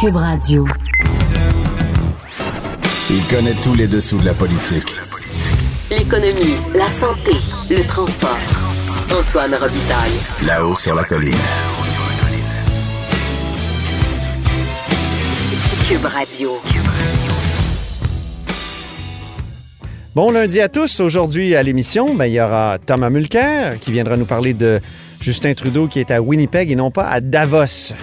Cube Radio. Il connaît tous les dessous de la politique. L'économie, la santé, le transport. Antoine Robitaille. Là-haut sur la colline. Cube Radio. Bon lundi à tous. Aujourd'hui à l'émission, ben, il y aura Thomas Mulcair qui viendra nous parler de Justin Trudeau qui est à Winnipeg et non pas à Davos.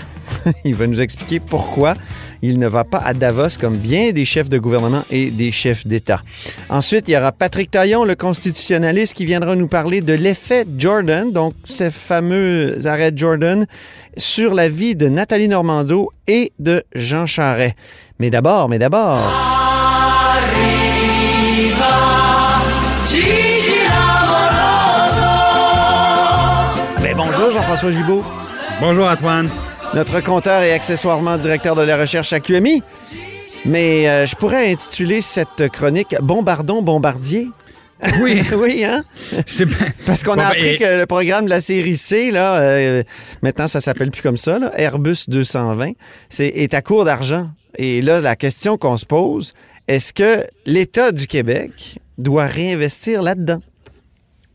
il va nous expliquer pourquoi il ne va pas à Davos comme bien des chefs de gouvernement et des chefs d'État. Ensuite, il y aura Patrick Taillon, le constitutionnaliste, qui viendra nous parler de l'effet Jordan, donc ces fameux arrêts Jordan, sur la vie de Nathalie Normando et de Jean Charest. Mais d'abord, mais d'abord... Ben bonjour Jean-François Gibault. Bonjour Antoine. Notre compteur et accessoirement directeur de la recherche à QMI. Mais euh, je pourrais intituler cette chronique Bombardon Bombardier. Oui. oui, hein? Parce qu'on a ben, appris que le programme de la série C, là, euh, maintenant ça s'appelle plus comme ça, là, Airbus 220, c'est, est à court d'argent. Et là, la question qu'on se pose, est-ce que l'État du Québec doit réinvestir là-dedans?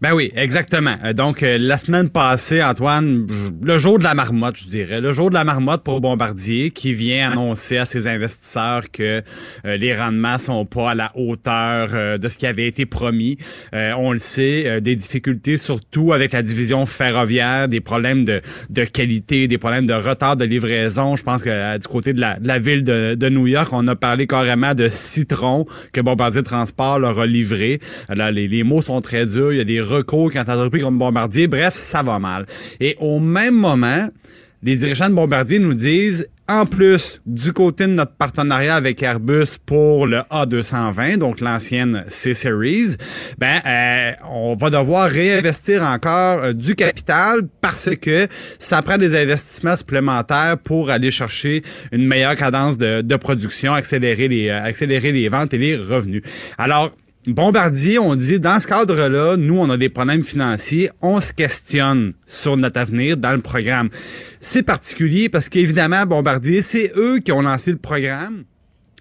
Ben oui, exactement. Euh, Donc, euh, la semaine passée, Antoine, le jour de la marmotte, je dirais, le jour de la marmotte pour Bombardier, qui vient annoncer à ses investisseurs que euh, les rendements sont pas à la hauteur euh, de ce qui avait été promis. On le sait, des difficultés surtout avec la division ferroviaire, des problèmes de, de qualité, des problèmes de retard de livraison. Je pense que du côté de la, de la ville de, de New York, on a parlé carrément de citron que Bombardier Transport leur a livré. Là, les, les mots sont très durs. Il y a des recours qui ont été entrepris contre Bombardier. Bref, ça va mal. Et au même moment, les dirigeants de Bombardier nous disent, en plus du côté de notre partenariat avec Airbus pour le A220, donc l'ancienne C-Series, ben euh, on va devoir réinvestir encore euh, du capital parce que ça prend des investissements supplémentaires pour aller chercher une meilleure cadence de, de production, accélérer les euh, accélérer les ventes et les revenus. Alors Bombardier, on dit, dans ce cadre-là, nous, on a des problèmes financiers, on se questionne sur notre avenir dans le programme. C'est particulier parce qu'évidemment, Bombardier, c'est eux qui ont lancé le programme.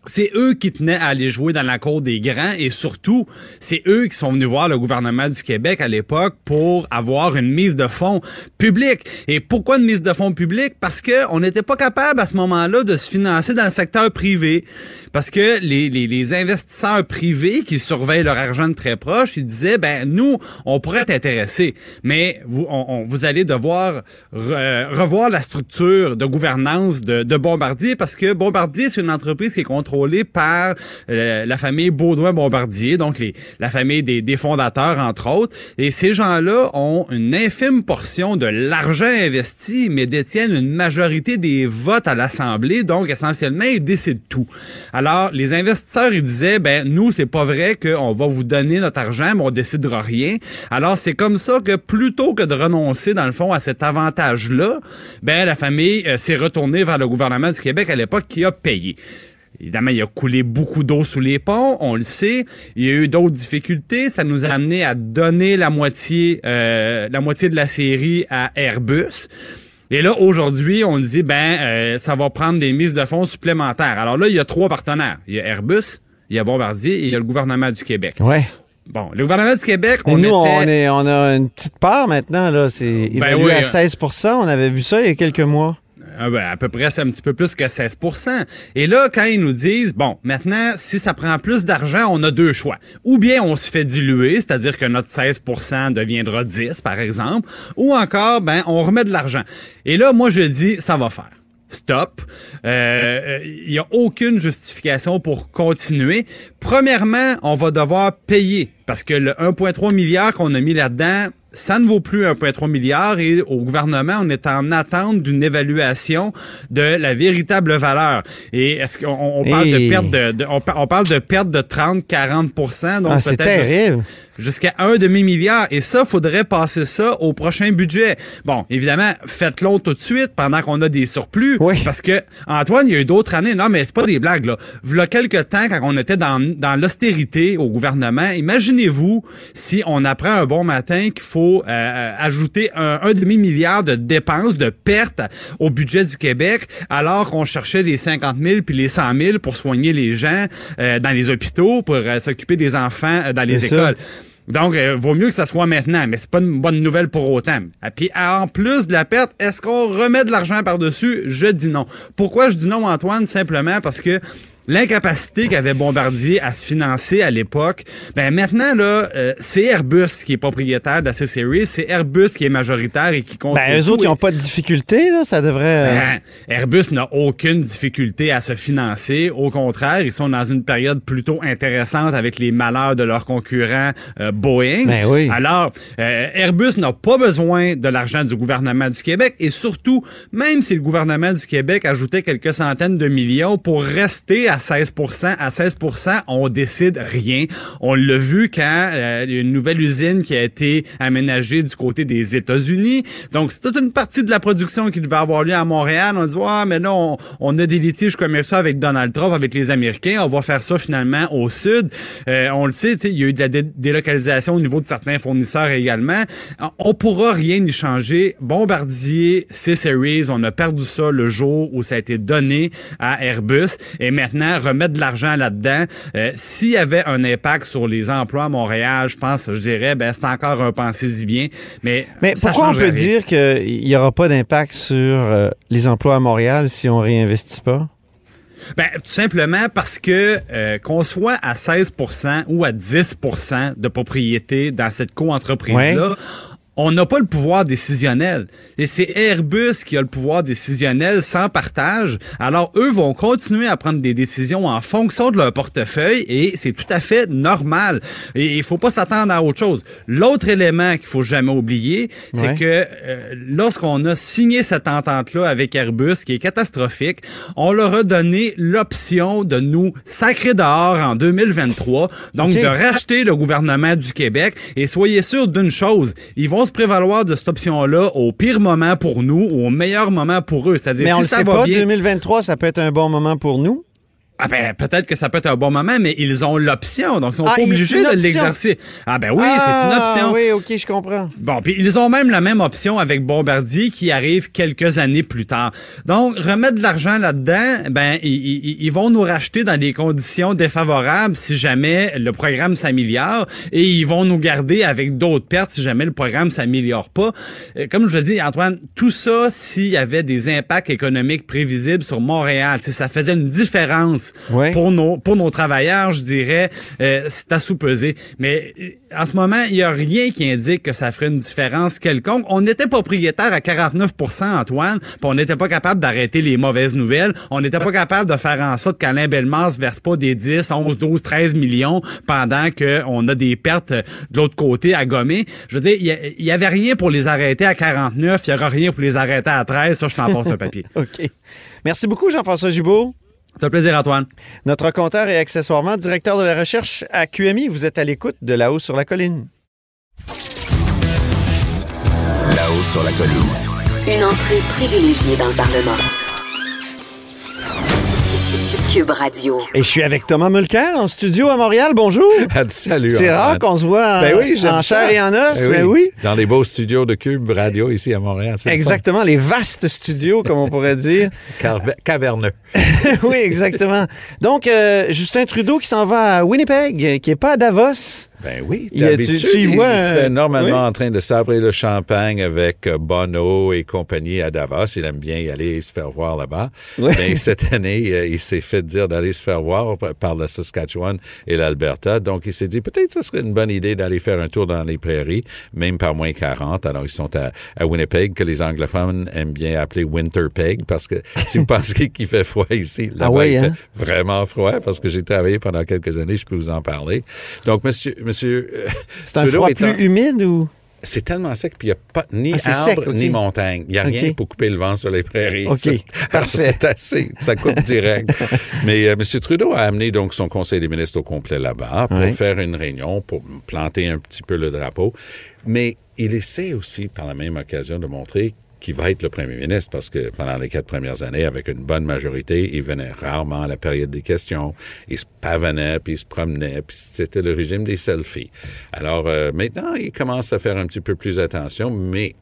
C'est eux qui tenaient à aller jouer dans la cour des grands et surtout, c'est eux qui sont venus voir le gouvernement du Québec à l'époque pour avoir une mise de fonds publique. Et pourquoi une mise de fonds publique? Parce que on n'était pas capable à ce moment-là de se financer dans le secteur privé. Parce que les, les, les investisseurs privés qui surveillent leur argent de très proche, ils disaient, ben nous, on pourrait être intéressés, mais vous, on- on- vous allez devoir re- revoir la structure de gouvernance de, de Bombardier parce que Bombardier, c'est une entreprise qui est par euh, la famille Baudouin-Bombardier, donc les, la famille des, des fondateurs, entre autres. Et ces gens-là ont une infime portion de l'argent investi, mais détiennent une majorité des votes à l'Assemblée, donc essentiellement, ils décident tout. Alors, les investisseurs, ils disaient, ben nous, c'est pas vrai qu'on va vous donner notre argent, mais on décidera rien. Alors, c'est comme ça que plutôt que de renoncer, dans le fond, à cet avantage-là, ben la famille euh, s'est retournée vers le gouvernement du Québec à l'époque qui a payé. Évidemment, il a coulé beaucoup d'eau sous les ponts, on le sait. Il y a eu d'autres difficultés. Ça nous a amené à donner la moitié, euh, la moitié de la série à Airbus. Et là, aujourd'hui, on dit, ben, euh, ça va prendre des mises de fonds supplémentaires. Alors là, il y a trois partenaires. Il y a Airbus, il y a Bombardier et il y a le gouvernement du Québec. Ouais. Bon, le gouvernement du Québec, on nous, était... on, est, on a une petite part maintenant, là. C'est évalué oui, à euh, 16% On avait vu ça il y a quelques mois. Ah ben, à peu près, c'est un petit peu plus que 16% Et là, quand ils nous disent, bon, maintenant, si ça prend plus d'argent, on a deux choix. Ou bien on se fait diluer, c'est-à-dire que notre 16% deviendra 10, par exemple, ou encore, ben, on remet de l'argent. Et là, moi, je dis, ça va faire. Stop. Euh, Il y a aucune justification pour continuer. Premièrement, on va devoir payer parce que le 1,3 milliard qu'on a mis là-dedans, ça ne vaut plus 1,3 milliard et au gouvernement, on est en attente d'une évaluation de la véritable valeur. Et est-ce qu'on on parle de perte de, de- on, par- on parle de perte de 30-40 donc Ah, c'est terrible. Jusqu'à un demi-milliard. Et ça, faudrait passer ça au prochain budget. Bon, évidemment, faites-le tout de suite pendant qu'on a des surplus. Oui. Parce que, Antoine, il y a eu d'autres années. Non, mais c'est pas des blagues, là. Il y a quelques temps, quand on était dans, dans l'austérité au gouvernement, imaginez-vous si on apprend un bon matin qu'il faut euh, ajouter un, un demi-milliard de dépenses, de pertes au budget du Québec, alors qu'on cherchait les 50 000 puis les 100 000 pour soigner les gens euh, dans les hôpitaux, pour euh, s'occuper des enfants euh, dans les ça. Donc, euh, vaut mieux que ça soit maintenant, mais c'est pas une bonne nouvelle pour autant. Et puis, en plus de la perte, est-ce qu'on remet de l'argent par-dessus? Je dis non. Pourquoi je dis non, Antoine? Simplement parce que l'incapacité qu'avait Bombardier à se financer à l'époque, ben maintenant, là, euh, c'est Airbus qui est propriétaire de la C-Series, c'est Airbus qui est majoritaire et qui compte Ben, eux autres, ils n'ont pas de difficulté, là. Ça devrait. euh, ben, Airbus n'a aucune difficulté à se financer. Au contraire, ils sont dans une période plutôt intéressante avec les malheurs de leurs concurrents euh, Boeing. Ben oui. Alors, euh, Airbus n'a pas besoin de l'argent du gouvernement du Québec et surtout, même si le gouvernement du Québec ajoutait quelques centaines de millions pour rester à 16% à 16% on décide rien. On l'a vu quand euh, une nouvelle usine qui a été aménagée du côté des États-Unis. Donc, c'est toute une partie de la production qui devait avoir lieu à Montréal. On dit, ah, mais là, on, a des litiges commerciaux avec Donald Trump, avec les Américains. On va faire ça finalement au sud. Euh, on le sait, il y a eu de la dé- délocalisation au niveau de certains fournisseurs également. On pourra rien y changer. Bombardier, C-Series, on a perdu ça le jour où ça a été donné à Airbus. Et maintenant, remettre de l'argent là-dedans, euh, s'il y avait un impact sur les emplois à Montréal, je pense, je dirais, ben, c'est encore un pensez-y bien. Mais, Mais ça pourquoi on peut rien. dire qu'il n'y aura pas d'impact sur euh, les emplois à Montréal si on réinvestit pas? Ben, tout simplement parce que euh, qu'on soit à 16% ou à 10% de propriété dans cette coentreprise-là, on n'a pas le pouvoir décisionnel. Et c'est Airbus qui a le pouvoir décisionnel sans partage. Alors, eux vont continuer à prendre des décisions en fonction de leur portefeuille et c'est tout à fait normal. Et il faut pas s'attendre à autre chose. L'autre élément qu'il faut jamais oublier, c'est que euh, lorsqu'on a signé cette entente-là avec Airbus, qui est catastrophique, on leur a donné l'option de nous sacrer dehors en 2023, donc de racheter le gouvernement du Québec. Et soyez sûr d'une chose, ils vont se prévaloir de cette option-là au pire moment pour nous ou au meilleur moment pour eux. C'est-à-dire Mais on si le ça sait va pas, bien, 2023, ça peut être un bon moment pour nous. Ah ben, peut-être que ça peut être un bon moment, mais ils ont l'option, donc ils sont Ah, pas obligés de l'exercer. Ah ben oui, Ah, c'est une option. Oui, OK, je comprends. Bon, puis ils ont même la même option avec Bombardier qui arrive quelques années plus tard. Donc, remettre de l'argent là-dedans, ben, ils, vont nous racheter dans des conditions défavorables si jamais le programme s'améliore et ils vont nous garder avec d'autres pertes si jamais le programme s'améliore pas. Euh, Comme je dis, Antoine, tout ça, s'il y avait des impacts économiques prévisibles sur Montréal, si ça faisait une différence Pour nos pour nos travailleurs, je dirais, euh, c'est à sous-peser. Mais euh, en ce moment, il y a rien qui indique que ça ferait une différence quelconque. On était propriétaire à 49% Antoine, puis on n'était pas capable d'arrêter les mauvaises nouvelles. On n'était pas capable de faire en sorte qu'Alain Bellemare verse pas des 10, 11, 12, 13 millions pendant que on a des pertes de l'autre côté à gommer. Je veux dire, il y avait rien pour les arrêter à 49, il y aura rien pour les arrêter à 13. Ça, je t'en passe le papier. OK. Merci beaucoup, Jean-François Gibault. C'est un plaisir, Antoine. Notre compteur et accessoirement directeur de la recherche à QMI. Vous êtes à l'écoute de là-haut sur la colline. Là-haut sur la colline. Une entrée privilégiée dans le Parlement. Cube Radio. Et je suis avec Thomas Mulcair en studio à Montréal. Bonjour. Ah, Salut. C'est rare qu'on se voit en, Ben oui, en ça. chair et en os. Ben mais oui. Dans les beaux studios de Cube Radio ici à Montréal. le Exactement, les vastes studios, comme on pourrait dire. Caverneux. oui, exactement. Donc, euh, Justin Trudeau qui s'en va à Winnipeg, qui est pas à Davos. Ben oui. Il tu- tu y il serait euh, normalement oui. en train de sabrer le champagne avec euh, Bono et compagnie à Davos. Il aime bien y aller et se faire voir là-bas. Oui. Mais cette année, euh, il s'est fait dire d'aller se faire voir par- le Saskatchewan et l'Alberta. Donc, il s'est dit peut-être ce serait une bonne idée d'aller faire un tour dans les prairies, même par moins 40. Alors, ils sont à, à Winnipeg, que les anglophones aiment bien appeler Winterpeg, parce que si vous pensez qu'il fait froid ici, là-bas, Ah ouais, il hein? fait vraiment froid, parce que j'ai travaillé pendant quelques années, je peux vous en parler. Donc, monsieur, monsieur, euh, C'est un Trudeau froid plus humide ou? c'est tellement sec, puis il n'y a pas ni Ah, arbre sec, ni montagne. Il n'y a rien pour couper le vent sur les prairies. Ok, Ça- Alors, parfait. C'est assez, ça coupe direct. Mais euh, M. Trudeau a amené donc son conseil des ministres au complet là-bas pour Oui. faire une réunion, pour planter un petit peu le drapeau. Mais il essaie aussi, par la même occasion, de montrer qu'il va être le premier ministre parce que pendant les quatre premières années, avec une bonne majorité, il venait rarement à la période des questions. Il se pavanait, puis il se promenait, puis c'était le régime des selfies. Alors euh, maintenant, il commence à faire un petit peu plus attention, mais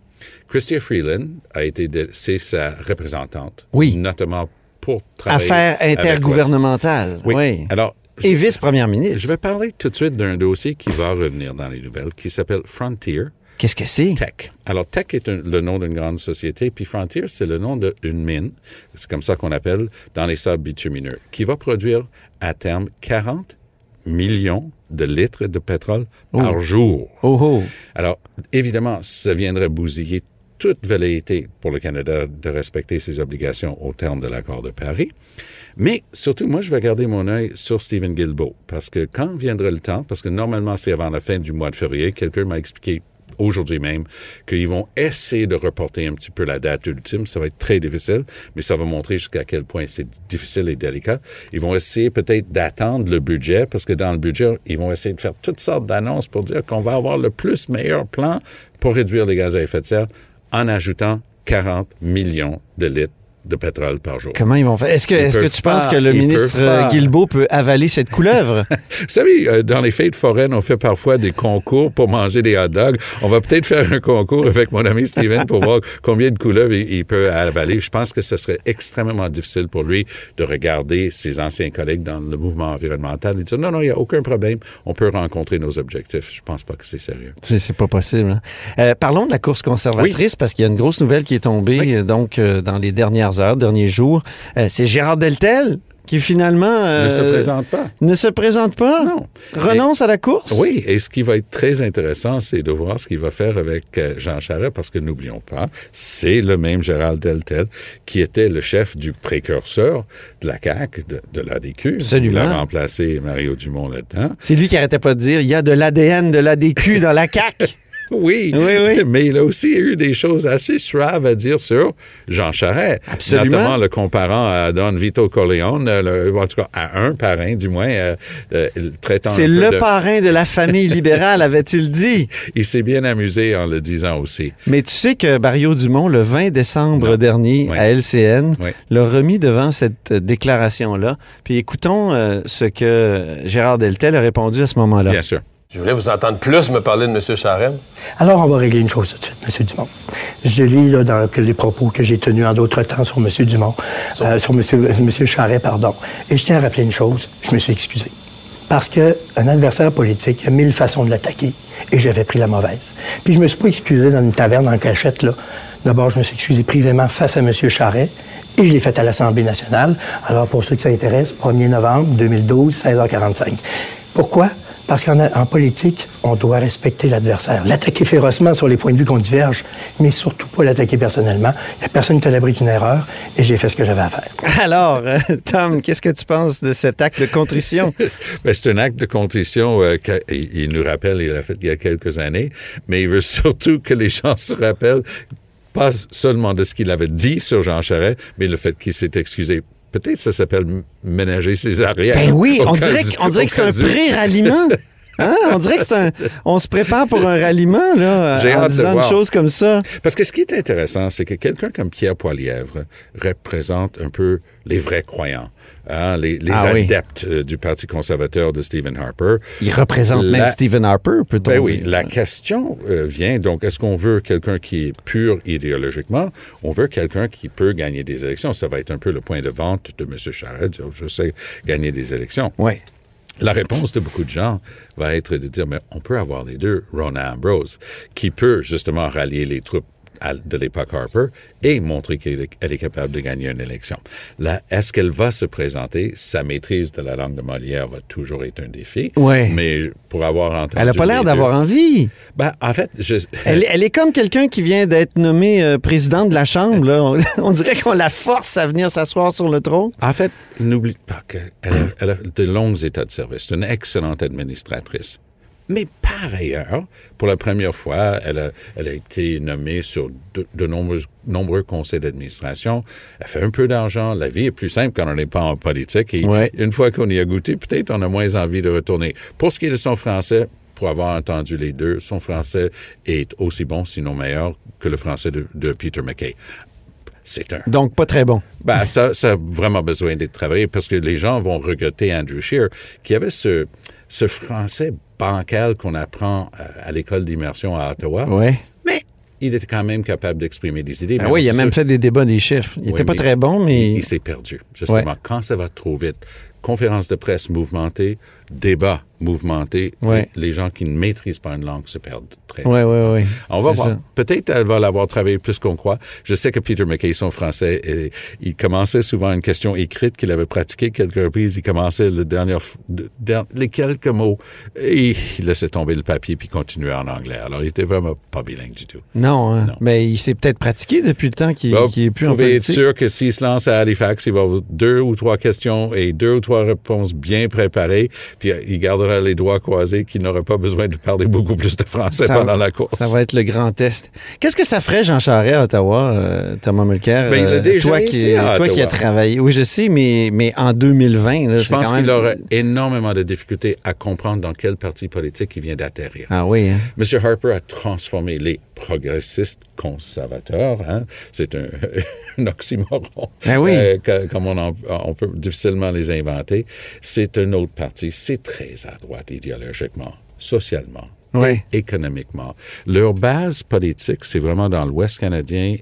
Christia Freeland a été, c'est sa représentante. Oui. Notamment pour travailler. Affaires intergouvernementales. Oui. Oui. Alors, Et vice-première ministre. je vais parler tout de suite d'un dossier qui va revenir dans les nouvelles, qui s'appelle Frontier Qu'est-ce que c'est? Tech. Alors, Tech est un- le nom d'une grande société, puis Frontier, c'est le nom d'une mine, c'est comme ça qu'on appelle, dans les sables bitumineux, qui va produire à terme 40 millions de litres de pétrole par jour. Oh oh. Alors, évidemment, ça viendrait bousiller toute velléité pour le Canada de respecter ses obligations au terme de l'accord de Paris. Mais surtout, moi, je vais garder mon œil sur Stephen Guilbeault, parce que quand viendra le temps, parce que normalement, c'est avant la fin du mois de février, quelqu'un m'a expliqué aujourd'hui même qu'ils vont essayer de reporter un petit peu la date ultime. Ça va être très difficile, mais ça va montrer jusqu'à quel point c'est difficile et délicat. Ils vont essayer peut-être d'attendre le budget, parce que dans le budget, ils vont essayer de faire toutes sortes d'annonces pour dire qu'on va avoir le plus meilleur plan pour réduire les gaz à effet de serre en ajoutant 40 millions de litres de pétrole par jour. Comment ils vont faire? Est-ce que, est-ce que tu penses que le ministre Guilbeault peut avaler cette couleuvre? Vous savez, euh, dans les fêtes foraines, on fait parfois des concours pour manger des hot dogs. On va peut-être faire un concours avec mon ami Steven pour voir combien de couleuvres il, il peut avaler. Je pense que ce serait extrêmement difficile pour lui de regarder ses anciens collègues dans le mouvement environnemental et dire non, non, il n'y a aucun problème. On peut rencontrer nos objectifs. Je pense pas que c'est sérieux. C'est pas possible. hein. Euh, parlons de la course conservatrice parce qu'il y a une grosse nouvelle qui est tombée Oui. donc euh, dans les dernières heures, derniers jours. Euh, c'est Gérard Deltel qui finalement euh, ne se présente pas. ne se présente pas, Non. renonce à la course? Oui, et ce qui va être très intéressant, c'est de voir ce qu'il va faire avec euh, Jean Charest, parce que n'oublions pas, c'est le même Gérald Deltel qui était le chef du précurseur de la CAQ, de, de l'ADQ. Absolument. Il a remplacé Mario Dumont là-dedans. C'est lui qui arrêtait pas de dire il y a de l'ADN de l'ADQ dans la CAQ. Oui, Oui, oui. mais il a aussi eu des choses assez suaves à dire sur Jean Charest. Absolument. Notamment le comparant à Don Vito Corleone, le- en tout cas à un parrain du moins, euh, euh, traitant C'est le de- parrain de la famille libérale, avait-il dit? Il s'est bien amusé en le disant aussi. Mais tu sais que Mario Dumont, le 20 décembre Non. dernier, Oui. à LCN, Oui. l'a remis devant cette euh, déclaration-là. Puis écoutons euh, ce que Gérard Deltel a répondu à ce moment-là. Bien sûr. Je voulais vous entendre plus me parler de M. Charest. Alors, on va régler une chose tout de suite, M. Dumont. Je lis là, dans les propos que j'ai tenus en d'autres temps sur M. Dumont, euh, sur M. Monsieur Charret, pardon. Et je tiens à rappeler une chose, je me suis excusé. Parce qu'un adversaire politique, a mille façons de l'attaquer, et j'avais pris la mauvaise. Puis je me suis pas excusé dans une taverne en cachette, là. D'abord, je me suis excusé privément face à M. Charret, et je l'ai fait à l'Assemblée nationale. Alors, pour ceux que ça intéresse, 1er novembre 2012, 16h45. Pourquoi? Parce qu'en en politique, on doit respecter l'adversaire, l'attaquer férocement sur les points de vue qu'on diverge, mais surtout pas l'attaquer personnellement. Il n'y a personne qui a l'abri d'une erreur et j'ai fait ce que j'avais à faire. Alors, euh, Tom, qu'est-ce que tu penses de cet acte de contrition? Ben, c'est un acte de contrition euh, qu'il il nous rappelle, il l'a fait il y a quelques années, mais il veut surtout que les gens se rappellent pas seulement de ce qu'il avait dit sur Jean Charest, mais le fait qu'il s'est excusé. Peut-être ça s'appelle ménager ses arrières. Ben oui, on dirait, on dirait que c'est un pré-ralliement. Hein? On dirait que c'est un. On se prépare pour un ralliement, là, J'ai en hâte de disant une voir. chose comme ça. Parce que ce qui est intéressant, c'est que quelqu'un comme Pierre Poilièvre représente un peu les vrais croyants, hein, les, les Ah adeptes euh, du Parti conservateur de Stephen Harper. Il représente même Stephen Harper, peut-on Ben oui, dire. la question euh, vient donc, est-ce qu'on veut quelqu'un qui est pur idéologiquement? On veut quelqu'un qui peut gagner des élections. Ça va être un peu le point de vente de M. Charest, dire, je sais gagner des élections. Oui. La réponse de beaucoup de gens va être de dire, mais on peut avoir les deux. Rona Ambrose, qui peut justement rallier les troupes de l'époque Harper et montrer qu'elle est, capable de gagner une élection. Là, est-ce qu'elle va se présenter? Sa maîtrise de la langue de Molière va toujours être un défi. Ouais. Mais pour avoir entendu... Elle n'a pas l'air d'avoir envie. Ben, en fait, je... Elle, elle est comme quelqu'un qui vient d'être nommé euh, président de la Chambre. là. On, on dirait qu'on la force à venir s'asseoir sur le trône. En fait, n'oublie pas qu'elle a, elle a de longs états de service. C'est une excellente administratrice. Mais par ailleurs, pour la première fois, elle a, elle a été nommée sur de, de nombreux, nombreux conseils d'administration. Elle fait un peu d'argent. La vie est plus simple quand on n'est pas en politique. Et Ouais. une fois qu'on y a goûté, peut-être on a moins envie de retourner. Pour ce qui est de son français, pour avoir entendu les deux, son français est aussi bon, sinon meilleur, que le français de, de Peter McKay. C'est un Donc, pas très bon. ben, ça, ça a vraiment besoin d'être travaillé parce que les gens vont regretter Andrew Shear qui avait ce, ce français bancal qu'on apprend euh, à, à l'école d'immersion à Ottawa. Ouais. Mais il était quand même capable d'exprimer des idées. Ben Mais oui, il a même fait des débats des chiffres. Il Oui, était pas très bon, mais. Il, il s'est perdu, justement. Ouais. Quand ça va trop vite, conférence de presse mouvementée, débat mouvementé, Ouais. les gens qui ne maîtrisent pas une langue se perdent très Oui, oui, oui. on va voir. Peut-être elle va l'avoir travaillé plus qu'on croit. Je sais que Peter McKay, son français, et, il commençait souvent une question écrite qu'il avait pratiquée quelques reprises. Il commençait le dernier, de- der- les quelques mots et il laissait tomber le papier puis continuait en anglais. Alors, il était vraiment pas bilingue du tout. Non, hein. Non. mais il s'est peut-être pratiqué depuis le temps qu'il Bah, qu'il est plus vous en pouvez être sûr que s'il se lance à Halifax, il va avoir deux ou trois questions et deux ou trois réponses bien préparées, puis euh, il gardera les doigts croisés qu'il n'aura pas besoin de parler beaucoup plus de français Ça- pendant la course. Ça va être le grand test. Qu'est-ce que ça ferait, Jean Charest, à Ottawa, euh, Thomas Mulcair? Ben, euh, déjà toi qui, à toi qui as travaillé? Oui, je sais, mais, mais en 2020, là, Je pense même... qu'il aurait énormément de difficultés à comprendre dans quel parti politique il vient d'atterrir. Ah oui, hein? M. Harper a transformé les progressistes conservateurs. Hein? C'est un, un oxymoron. Ben oui. Euh, que- comme on, en- on peut difficilement les inventer. C'est un autre parti. C'est très à droite idéologiquement, socialement, Oui. économiquement. Leur base politique, c'est vraiment dans l'Ouest canadien,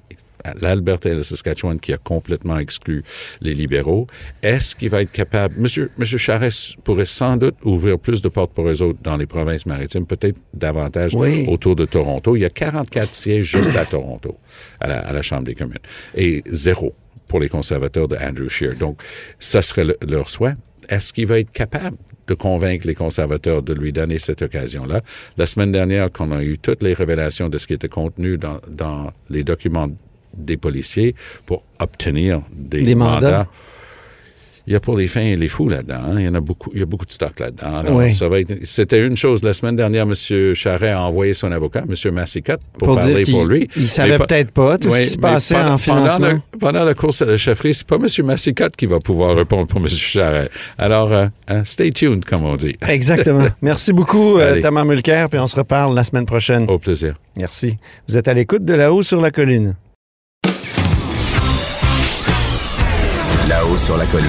l'Alberta et le Saskatchewan qui a complètement exclu les libéraux. Est-ce qu'il va être capable... Monsieur, Monsieur Charest pourrait sans doute ouvrir plus de portes pour eux autres dans les provinces maritimes, peut-être davantage Oui. autour de Toronto. Il y a 44 sièges juste à Toronto, à la, à la Chambre des communes, et zéro pour les conservateurs de Andrew Scheer. Donc, ça serait le- leur souhait. Est-ce qu'il va être capable de convaincre les conservateurs de lui donner cette occasion-là? La semaine dernière, quand on a eu toutes les révélations de ce qui était contenu dans, dans les documents des policiers pour obtenir des, Des mandats. il y a pour les fins et les fous là-dedans. hein. Il y en a beaucoup, il y a beaucoup de stock là-dedans. Oui. c'était une chose. La semaine dernière, M. Charret a envoyé son avocat, M. Massicotte, pour, Pour, parler dire pour lui. il savait peut-être pas tout Oui, ce qui se passait pendant- en financement. Pendant, le- pendant la course à la chefferie, c'est pas M. Massicotte qui va pouvoir répondre pour M. Charret. Alors, euh, hein, stay tuned, comme on dit. Exactement. Merci beaucoup, euh. Thomas Mulcair, puis on se reparle la semaine prochaine. Au plaisir. Merci. Vous êtes à l'écoute de là-haut sur la colline. Là-haut sur la colline.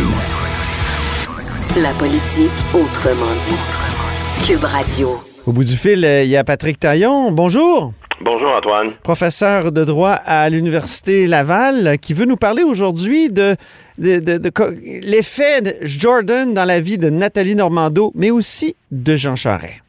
La politique autrement dit. Cube Radio. Au bout du fil, euh, il y a Patrick Taillon. Bonjour. Bonjour Antoine. professeur de droit à l'Université Laval, qui veut nous parler aujourd'hui de, de, de- l'effet de Jordan dans la vie de Nathalie Normando, mais aussi de Jean Charest.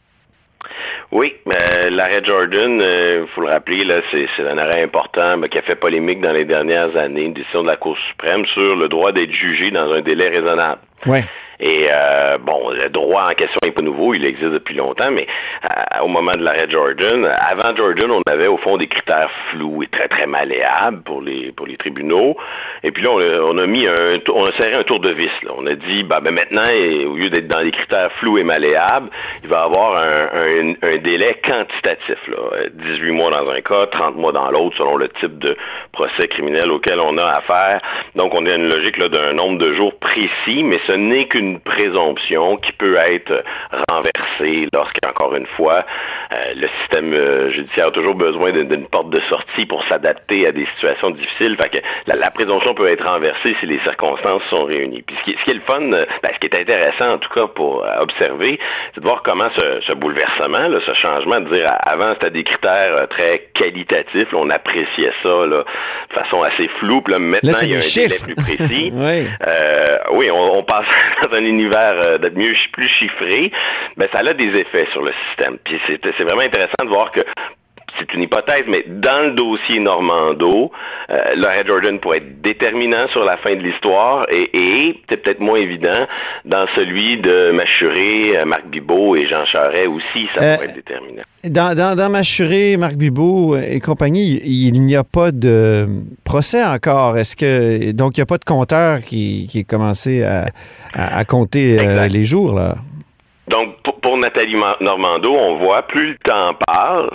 Oui, euh, l'arrêt Jordan, il faut le rappeler, là, c'est, un arrêt important qui a fait polémique dans les dernières années, une décision de la Cour suprême sur le droit d'être jugé dans un délai raisonnable. Ouais. Et euh, bon, le droit en question n'est pas nouveau, il existe depuis longtemps, mais euh, au moment de l'arrêt Jordan, avant Jordan, on avait au fond des critères flous et très très malléables pour les pour les tribunaux. Et puis là, on a, mis un, on a serré un tour de vis. On a dit, bah, ben maintenant, au lieu d'être dans les critères flous et malléables, il va y avoir un, délai quantitatif. Là. Euh, 18 mois dans un cas, 30 mois dans l'autre, selon le type de procès criminel auquel on a affaire. Donc, on a une logique d'un nombre de jours précis, mais ce n'est qu'une présomption qui peut être renversée lorsqu'encore une fois, euh, le système euh, judiciaire a toujours besoin d'une porte de sortie pour s'adapter à des situations difficiles. Fait que la, la présomption peut être renversée si les circonstances sont réunies. Puis ce qui, ce qui est le fun, euh, ben, ce qui est intéressant en tout cas pour observer, c'est de voir comment ce, ce bouleversement, là, ce changement, de dire avant c'était des critères très qualitatifs, là, on appréciait ça là, de façon assez floue, puis là maintenant il y a un délai chiffres. plus précis. Oui. Euh, oui, on, on passe un univers euh, d'être mieux, plus chiffré. Ben, ça a des effets sur le système. Puis c'est vraiment intéressant de voir que c'est une hypothèse, mais dans le dossier Normando, euh, l'arrêt Jordan pourrait être déterminant sur la fin de l'histoire et, et c'est peut-être moins évident dans celui de Machuré, euh, Marc Bibot et Jean Charest aussi, ça Euh, pourrait être déterminant. Dans, dans, dans Machuré, Marc Bibot et compagnie, il, il n'y a pas de procès encore. Est-ce que donc il n'y a pas de compteur qui, qui est commencé à, à, à compter euh, les jours là? Donc, pour, pour Nathalie Normando, on voit, plus le temps passe,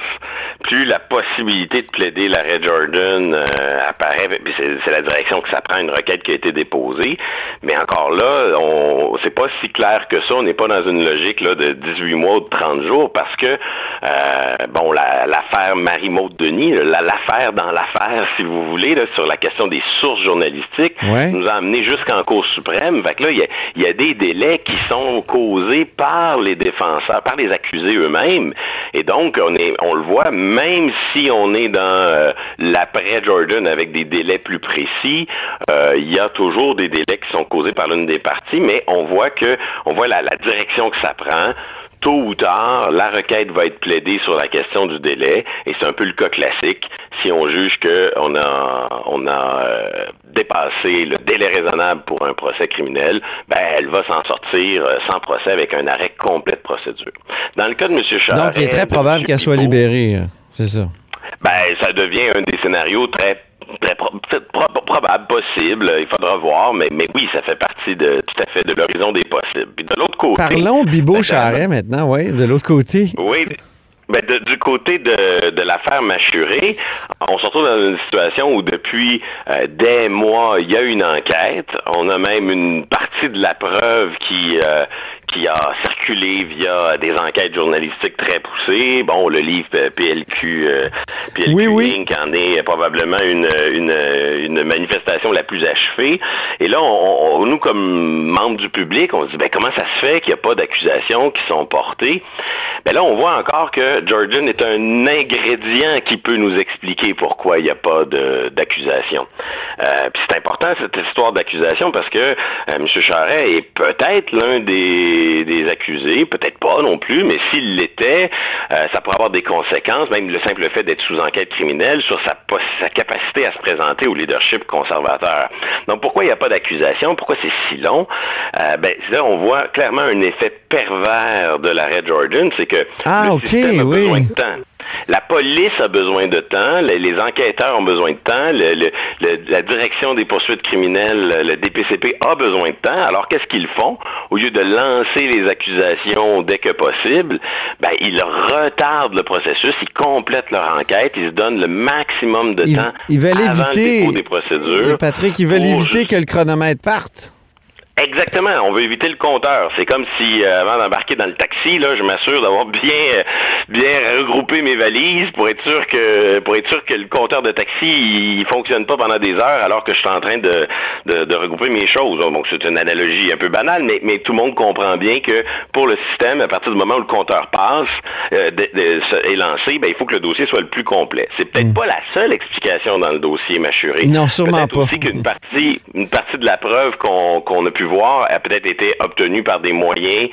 plus la possibilité de plaider l'arrêt Jordan euh, apparaît. C'est la direction que ça prend, une requête qui a été déposée. Mais encore là, on c'est pas si clair que ça. On n'est pas dans une logique là, de 18 mois ou de 30 jours parce que, euh, bon, l'affaire Marie-Maude Denis, l'affaire dans l'affaire, si vous voulez, là, sur la question des sources journalistiques, nous a amené jusqu'en Cour suprême. Fait que là, il y a des délais qui sont causés par par les défenseurs, par les accusés eux-mêmes. Et donc, on, le voit, même si on est dans euh, l'après Jordan avec des délais plus précis, euh, il y a toujours des délais qui sont causés par l'une des parties, mais on voit que, on voit la direction que ça prend tôt ou tard, la requête va être plaidée sur la question du délai, et c'est un peu le cas classique. Si on juge qu'on a, on a euh, dépassé le délai raisonnable pour un procès criminel, ben, elle va s'en sortir euh, sans procès avec un arrêt complet de procédure. Dans le cas de M. Charest... Donc, il est très probable qu'elle soit libérée, euh, c'est ça? Ben, ça devient un des scénarios très très probable, possible. Il faudra voir, mais, mais oui, ça fait partie de tout à fait de l'horizon des possibles. Puis de l'autre côté. Parlons Bibo Charret maintenant, oui, de l'autre côté. Oui. Ben du côté de, de l'affaire Machuré, on se retrouve dans une situation où depuis euh, des mois, il y a une enquête. On a même une partie de la preuve qui, euh, qui a circulé via des enquêtes journalistiques très poussées. Bon, le livre PLQ, euh, PLQ oui, oui. en est probablement une, une, une, manifestation la plus achevée. Et là, on, nous, comme membres du public, on se dit, ben, comment ça se fait qu'il n'y a pas d'accusations qui sont portées? Ben là, on voit encore que Jordan est un ingrédient qui peut nous expliquer pourquoi il n'y a pas d'accusation. Euh, Puis c'est important, cette histoire d'accusation, parce que euh, M. Charret est peut-être l'un des des, accusés, peut-être pas non plus, mais s'il l'était, euh, ça pourrait avoir des conséquences, même le simple fait d'être sous enquête criminelle, sur sa, sa capacité à se présenter au leadership conservateur. Donc pourquoi il n'y a pas d'accusation? Pourquoi c'est si long? Euh, ben, là, on voit clairement un effet pervers de l'arrêt Jordan, c'est que ah, le système a besoin de temps. La police a besoin de temps, les, enquêteurs ont besoin de temps, la direction des poursuites criminelles, le DPCP a besoin de temps. Alors qu'est-ce qu'ils font? Au lieu de lancer les accusations dès que possible, ben, ils retardent le processus, ils complètent leur enquête, ils se donnent le maximum de temps ils veulent avant éviter, le dépôt des procédures. Patrick, ils veulent éviter que le chronomètre parte. Exactement. On veut éviter le compteur. C'est comme si, euh, avant d'embarquer dans le taxi, là, je m'assure d'avoir bien, euh, bien regroupé mes valises pour être sûr que, pour être sûr que le compteur de taxi, il fonctionne pas pendant des heures alors que je suis en train de, de, regrouper mes choses. Donc, c'est une analogie un peu banale, mais, mais tout le monde comprend bien que pour le système, à partir du moment où le compteur passe, euh, est lancé, ben, il faut que le dossier soit le plus complet. C'est peut-être mm. pas la seule explication dans le dossier mâchuré. Non, sûrement pas. aussi qu'une partie, une partie de la preuve qu'on qu'on a pu voir a peut-être été obtenue par des moyens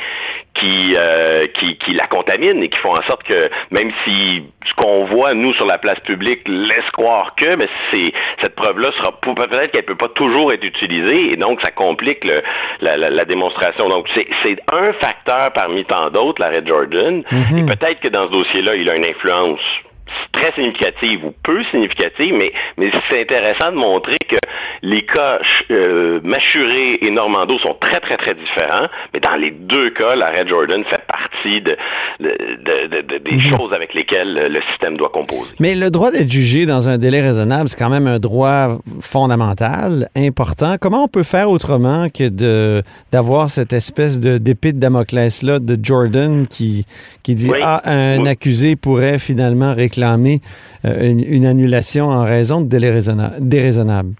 qui, euh, qui, qui, la contaminent et qui font en sorte que même si ce qu'on voit, nous, sur la place publique, laisse croire que, mais c'est, cette preuve-là sera peut-être qu'elle peut pas toujours être utilisée et donc ça complique le, la, la, démonstration. Donc c'est, c'est un facteur parmi tant d'autres, l'arrêt Jordan, Mhm. et peut-être que dans ce dossier-là, il a une influence très significative ou peu significative, mais, mais c'est intéressant de montrer que les cas euh, Machuré et Normando sont très, très, très différents, mais dans les deux cas, l'arrêt Jordan fait partie de, de, de, de des choses avec lesquelles le système doit composer. Mais le droit d'être jugé dans un délai raisonnable, c'est quand même un droit fondamental, important. Comment on peut faire autrement que de d'avoir cette espèce de d'épée de Damoclès-là de Jordan qui, qui dit Oui. Ah, un Oui. accusé pourrait finalement réclamer euh, une, une annulation en raison de délai raisonna- déraisonnable.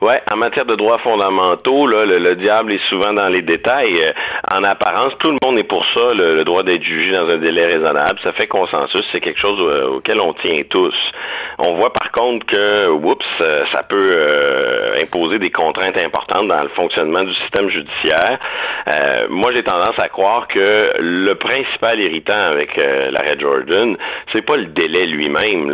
Ouais, en matière de droits fondamentaux, le, le diable est souvent dans les détails. Euh, en apparence, tout le monde est pour ça, le, droit d'être jugé dans un délai raisonnable. Ça fait consensus, c'est quelque chose euh, auquel on tient tous. On voit par contre que, oups, euh, ça peut imposer des contraintes importantes dans le fonctionnement du système judiciaire. Moi, j'ai tendance à croire que le principal irritant avec l'arrêt Jordan, c'est pas le délai lui-même,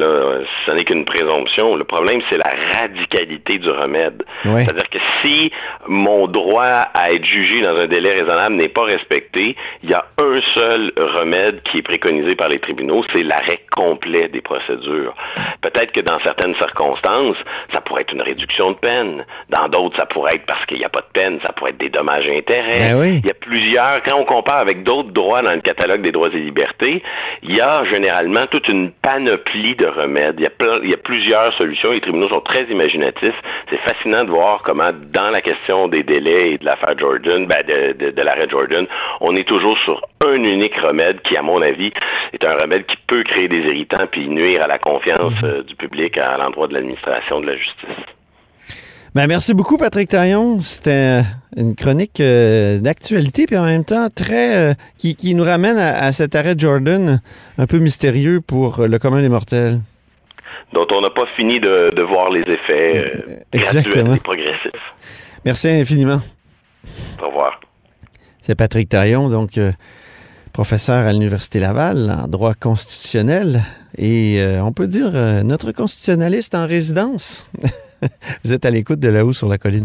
ce n'est qu'une présomption. Le problème, c'est la radicalité du remède. C'est-à-dire que si mon droit à être jugé dans un délai raisonnable n'est pas respecté, il y a un seul remède qui est préconisé par les tribunaux, c'est l'arrêt complet des procédures. Peut-être que dans certaines circonstances, ça pourrait être une réduction de peine. Dans d'autres, ça pourrait être parce qu'il n'y a pas de peine, ça pourrait être des dommages et intérêts. Ben oui. Il y a plusieurs, quand on compare avec d'autres droits dans le catalogue des droits et libertés, il y a généralement toute une panoplie de remèdes. Il y a, plein- il y a plusieurs solutions. Les tribunaux sont très imaginatifs. C'est fascinant de voir comment, dans la question des délais et de l'affaire Jordan, ben de, de, l'arrêt Jordan, on est toujours sur un unique remède qui, à mon avis, est un remède qui peut créer des irritants puis nuire à la confiance euh, du public à l'endroit de l'administration de la justice. Ben, merci beaucoup, Patrick Taillon. C'était euh, une chronique euh, d'actualité, puis en même temps très qui, qui nous ramène à, cet arrêt Jordan un peu mystérieux pour le commun des mortels. Dont on n'a pas fini de, de voir les effets euh, Exactement. graduels et progressifs. Merci infiniment. Au revoir. C'est Patrick Taillon, donc euh, professeur à l'Université Laval en droit constitutionnel et euh, on peut dire euh, notre constitutionnaliste en résidence. Vous êtes à l'écoute de là-haut sur la colline.